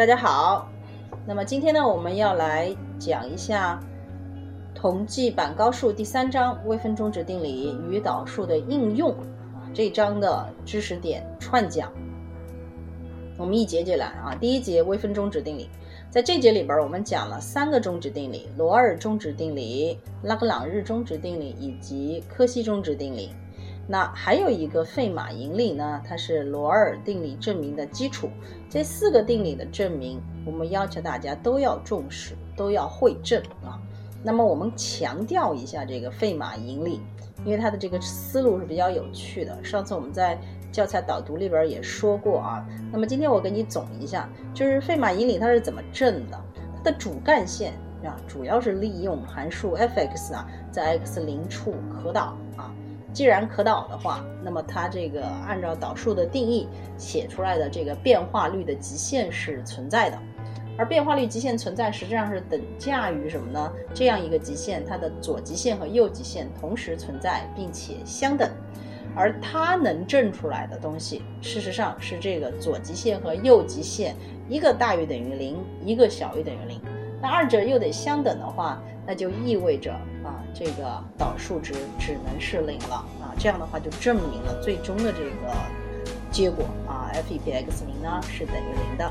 大家好。那么今天呢，我们要来讲一下同济板高数第三章微分中止定理与导数的应用啊这章的知识点串讲。我们一节节来啊，第一节微分中止定理，在这节里边我们讲了三个中止定理：罗尔中止定理、拉格朗日中止定理以及柯西中止定理。那还有一个费马引理呢，它是罗尔定理证明的基础。这四个定理的证明，我们要求大家都要重视，都要会证啊。那么我们强调一下这个费马引理，因为它的这个思路是比较有趣的。上次我们在教材导读里边也说过啊。那么今天我给你总一下，就是费马引理它是怎么证的？它的主干线啊，主要是利用函数 f(x) 啊，在 x 零处可导啊。既然可导的话，那么它这个按照导数的定义写出来的这个变化率的极限是存在的，而变化率极限存在实际上是等价于什么呢？这样一个极限，它的左极限和右极限同时存在并且相等，而它能证出来的东西，事实上是这个左极限和右极限一个大于等于零，一个小于等于零。那二者又得相等的话，那就意味着，这个导数值只能是零了啊。这样的话就证明了最终的这个结果啊，f 一比 x 零呢是等于零的。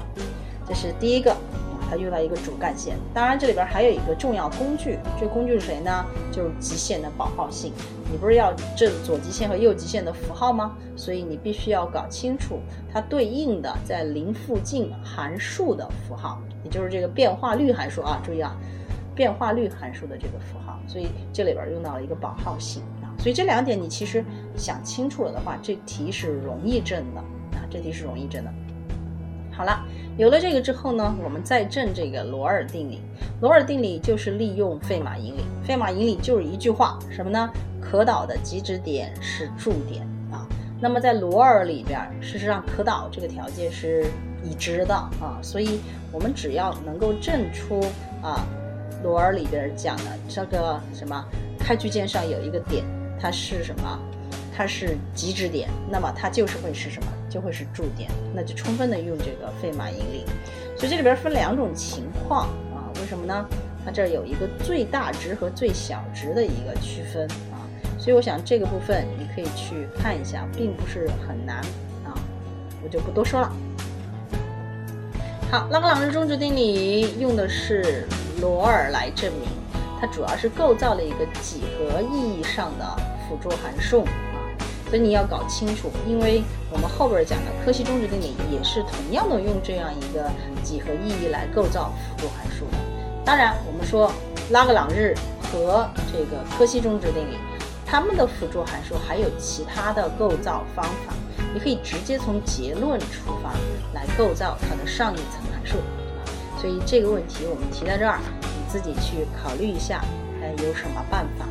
这是第一个啊，它用到一个主干线。当然这里边还有一个重要工具，这工具是谁呢？就是极限的保号性。你不是要证左极限和右极限的符号吗？所以你必须要搞清楚它对应的在零附近函数的符号。也就是这个变化率函数啊，注意啊，变化率函数的这个符号，所以这里边用到了一个保号性啊，所以这两点你其实想清楚了的话，这题是容易证的啊，这题是容易证的。好了，有了这个之后呢，我们再证这个罗尔定理。罗尔定理就是利用费马引理，费马引理就是一句话，什么呢？可导的极值点是驻点啊。那么在罗尔里边，事实上可导这个条件是。已知的啊，所以我们只要能够证出啊，罗尔里边讲的这个什么开区间上有一个点，它是什么？它是极值点，那么它就是会是什么？就会是驻点，那就充分的用这个费马引理。所以这里边分两种情况啊，为什么呢？它这儿有一个最大值和最小值的一个区分啊，所以我想这个部分你可以去看一下，并不是很难啊，我就不多说了。好，拉格朗日中值定理用的是罗尔来证明，它主要是构造了一个几何意义上的辅助函数啊，所以你要搞清楚，因为我们后边讲的柯西中值定理也是同样的用这样一个几何意义来构造辅助函数的。当然，我们说拉格朗日和这个柯西中值定理，它们的辅助函数还有其他的构造方法。你可以直接从结论出发来构造它的上一层函数，所以这个问题我们提到这儿，你自己去考虑一下，哎，有什么办法？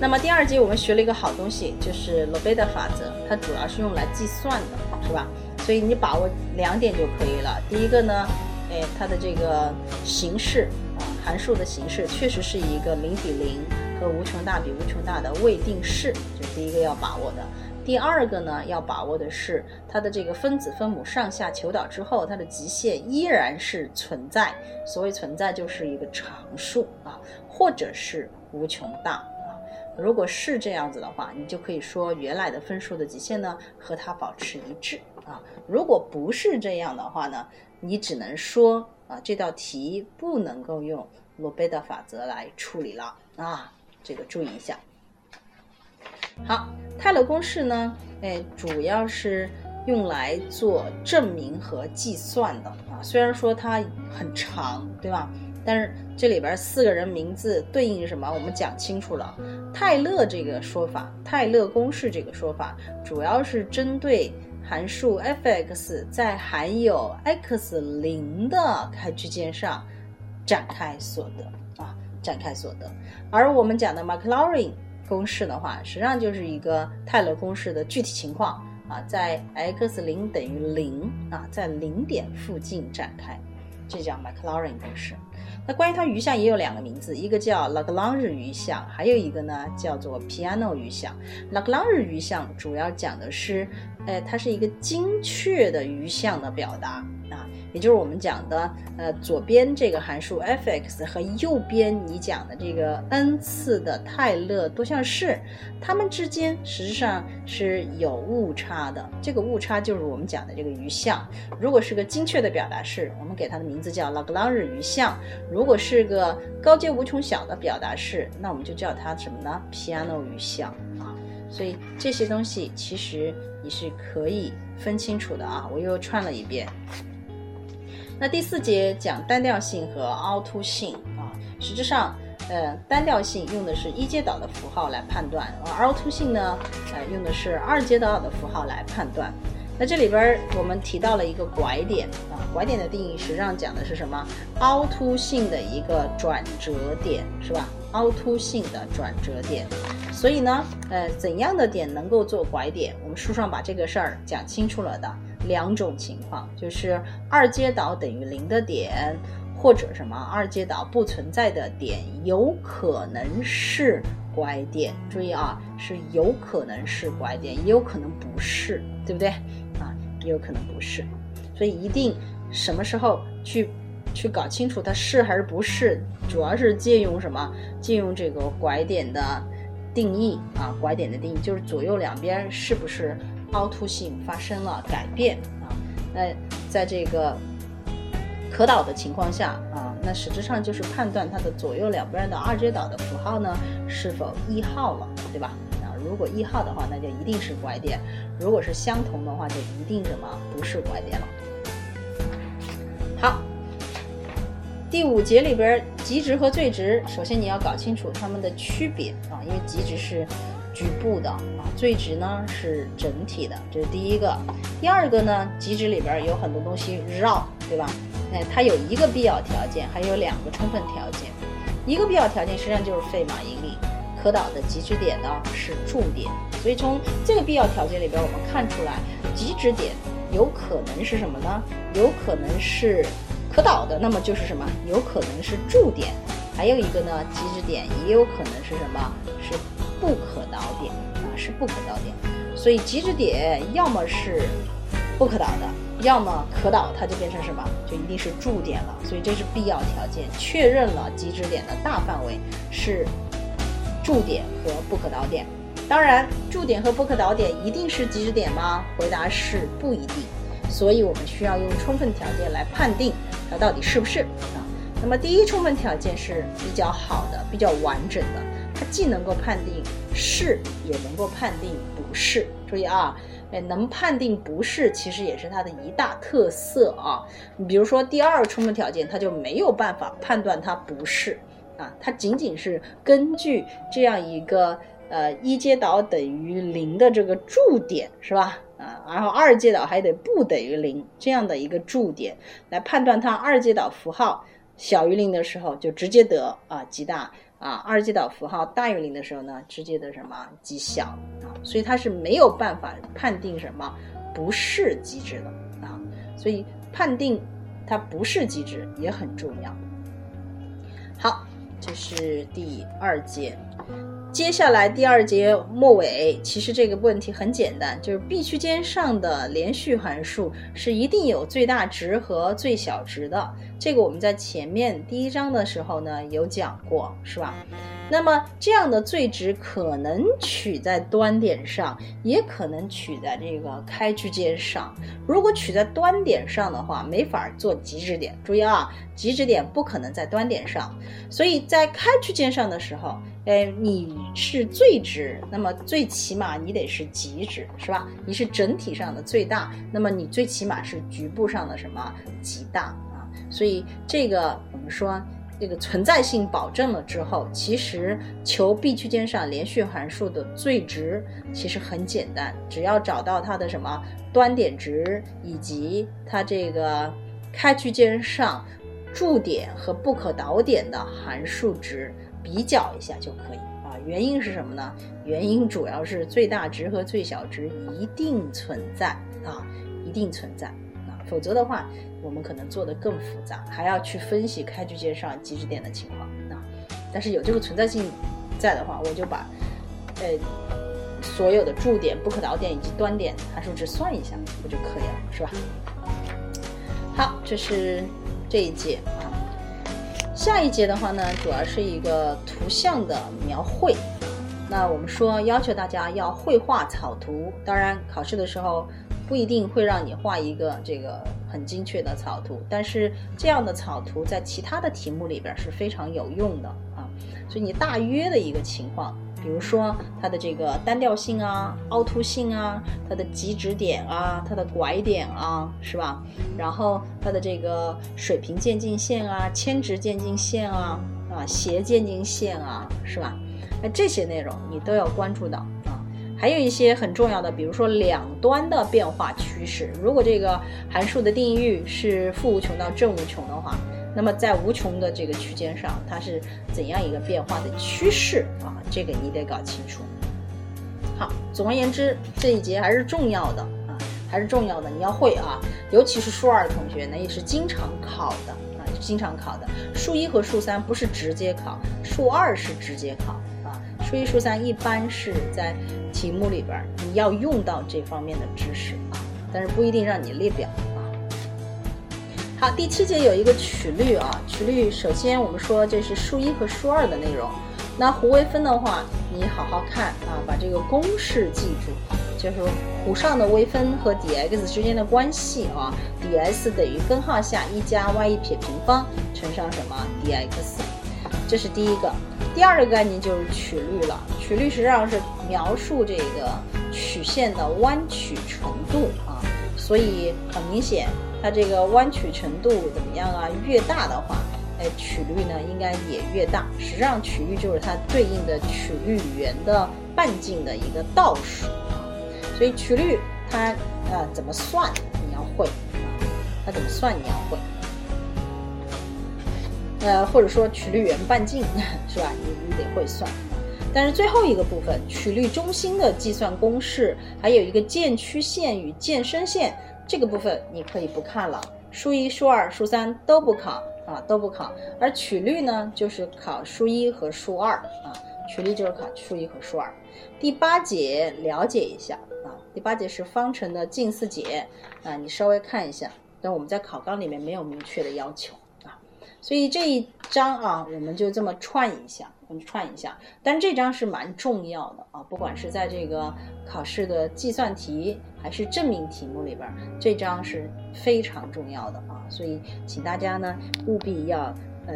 那么第二节我们学了一个好东西，就是罗贝的法则，它主要是用来计算的，是吧？所以你把握两点就可以了。第一个呢，哎，它的这个形式啊，函数的形式确实是一个零比零和无穷大比无穷大的未定式，这是第一个要把握的。第二个呢，要把握的是它的这个分子分母上下求导之后，它的极限依然是存在。所谓存在，就是一个常数啊，或者是无穷大啊。如果是这样子的话，你就可以说原来的分数的极限呢和它保持一致啊。如果不是这样的话呢，你只能说啊这道题不能够用罗贝的法则来处理了啊。这个注意一下。好，泰勒公式呢？哎，主要是用来做证明和计算的啊。虽然说它很长，对吧？但是这里边四个人名字对应什么，我们讲清楚了。泰勒这个说法，泰勒公式这个说法，主要是针对函数 f(x) 在含有 x 零的开区间上展开所得啊，展开所得。而我们讲的 Maclaurin。公式的话，实际上就是一个泰勒公式的具体情况啊，在 x 零等于零啊，在零点附近展开这叫 Maclaurin 公式。那关于它余项也有两个名字，一个叫 Lagrange 余项，还有一个呢叫做 Piano 余项。Lagrange 余项主要讲的是，呃，它是一个精确的余项的表达啊。也就是我们讲的，呃，左边这个函数 f(x) 和右边你讲的这个 n 次的泰勒多项式，它们之间实际上是有误差的。这个误差就是我们讲的这个余项。如果是个精确的表达式，我们给它的名字叫 Lagrange 余项；如果是个高阶无穷小的表达式，那我们就叫它什么呢？Piano 余项啊。所以这些东西其实你是可以分清楚的啊。我又串了一遍。那第四节讲单调性和凹凸性啊，实质上，呃，单调性用的是一阶导的符号来判断，而凹凸性呢，呃，用的是二阶导的符号来判断。那这里边我们提到了一个拐点啊，拐点的定义实际上讲的是什么？凹凸性的一个转折点，是吧？凹凸性的转折点。所以呢，呃，怎样的点能够做拐点？我们书上把这个事儿讲清楚了的。两种情况，就是二阶导等于零的点，或者什么二阶导不存在的点，有可能是拐点。注意啊，是有可能是拐点，也有可能不是，对不对？啊，也有可能不是。所以一定什么时候去去搞清楚它是还是不是，主要是借用什么？借用这个拐点的定义啊，拐点的定义就是左右两边是不是？凹凸性发生了改变啊，那在这个可导的情况下啊，那实质上就是判断它的左右两边的二阶导的符号呢是否异号了，对吧？啊，如果异号的话，那就一定是拐点；如果是相同的话，就一定什么不是拐点了。好，第五节里边极值和最值，首先你要搞清楚它们的区别啊，因为极值是。局部的啊，最值呢是整体的，这是第一个。第二个呢，极值里边有很多东西绕，对吧？哎，它有一个必要条件，还有两个充分条件。一个必要条件实际上就是费马引力，可导的极值点呢是驻点。所以从这个必要条件里边，我们看出来，极值点有可能是什么呢？有可能是可导的，那么就是什么？有可能是驻点。还有一个呢，极值点也有可能是什么？是。不可导点啊，是不可导点，所以极值点要么是不可导的，要么可导，它就变成什么？就一定是驻点了。所以这是必要条件，确认了极值点的大范围是驻点和不可导点。当然，驻点和不可导点一定是极值点吗？回答是不一定。所以我们需要用充分条件来判定它到底是不是啊。那么第一充分条件是比较好的，比较完整的。它既能够判定是，也能够判定不是。注意啊，哎，能判定不是，其实也是它的一大特色啊。你比如说第二个充分条件，它就没有办法判断它不是啊，它仅仅是根据这样一个呃一阶导等于零的这个驻点是吧？啊，然后二阶导还得不等于零这样的一个驻点来判断它二阶导符号小于零的时候，就直接得啊极大。啊，二阶导符号大于零的时候呢，直接的什么极小啊，所以它是没有办法判定什么不是极值的啊，所以判定它不是极值也很重要。好，这是第二节。接下来第二节末尾，其实这个问题很简单，就是 B 区间上的连续函数是一定有最大值和最小值的。这个我们在前面第一章的时候呢有讲过，是吧？那么这样的最值可能取在端点上，也可能取在这个开区间上。如果取在端点上的话，没法做极值点。注意啊，极值点不可能在端点上，所以在开区间上的时候，哎，你是最值，那么最起码你得是极值，是吧？你是整体上的最大，那么你最起码是局部上的什么极大啊？所以这个我们说。这个存在性保证了之后，其实求 B 区间上连续函数的最值其实很简单，只要找到它的什么端点值以及它这个开区间上驻点和不可导点的函数值比较一下就可以啊。原因是什么呢？原因主要是最大值和最小值一定存在啊，一定存在啊。否则的话，我们可能做的更复杂，还要去分析开局键上极值点的情况啊。但是有这个存在性在的话，我就把呃所有的驻点、不可导点以及端点函数值算一下，不就可以了，是吧？好，这是这一节啊。下一节的话呢，主要是一个图像的描绘。那我们说要求大家要绘画草图，当然考试的时候不一定会让你画一个这个很精确的草图，但是这样的草图在其他的题目里边是非常有用的啊。所以你大约的一个情况，比如说它的这个单调性啊、凹凸性啊、它的极值点啊、它的拐点啊，是吧？然后它的这个水平渐近线啊、铅值渐近线啊、啊斜渐近线啊，是吧？那这些内容你都要关注到啊，还有一些很重要的，比如说两端的变化趋势。如果这个函数的定义域是负无穷到正无穷的话，那么在无穷的这个区间上，它是怎样一个变化的趋势啊？这个你得搞清楚。好，总而言之，这一节还是重要的啊，还是重要的，你要会啊，尤其是数二的同学呢，也是经常考的啊，经常考的。数一和数三不是直接考，数二是直接考啊。数一、数三一般是在题目里边你要用到这方面的知识啊，但是不一定让你列表。好，第七节有一个曲率啊，曲率首先我们说这是数一和数二的内容。那弧微分的话，你好好看啊，把这个公式记住，就是弧上的微分和 dx 之间的关系啊，ds 等于根号下一加 y 一撇平方乘上什么 dx，这是第一个。第二个概念就是曲率了，曲率实际上是描述这个曲线的弯曲程度啊，所以很明显，它这个弯曲程度怎么样啊？越大的话，哎，曲率呢应该也越大。实际上，曲率就是它对应的曲率圆的半径的一个倒数啊，所以曲率它呃怎么算你要会啊，它怎么算你要会。呃，或者说曲率圆半径是吧？你你得会算。但是最后一个部分，曲率中心的计算公式，还有一个渐曲线与渐伸线这个部分，你可以不看了。数一、数二、数三都不考啊，都不考。而曲率呢，就是考数一和数二啊，曲率就是考数一和数二。第八节了解一下啊，第八节是方程的近似解啊，你稍微看一下。但我们在考纲里面没有明确的要求啊。所以这一章啊，我们就这么串一下，我们串一下。但这张是蛮重要的啊，不管是在这个考试的计算题还是证明题目里边，这张是非常重要的啊。所以请大家呢务必要呃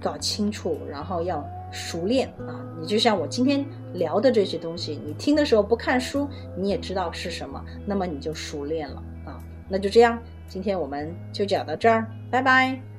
搞清楚，然后要熟练啊。你就像我今天聊的这些东西，你听的时候不看书，你也知道是什么，那么你就熟练了啊。那就这样，今天我们就讲到这儿，拜拜。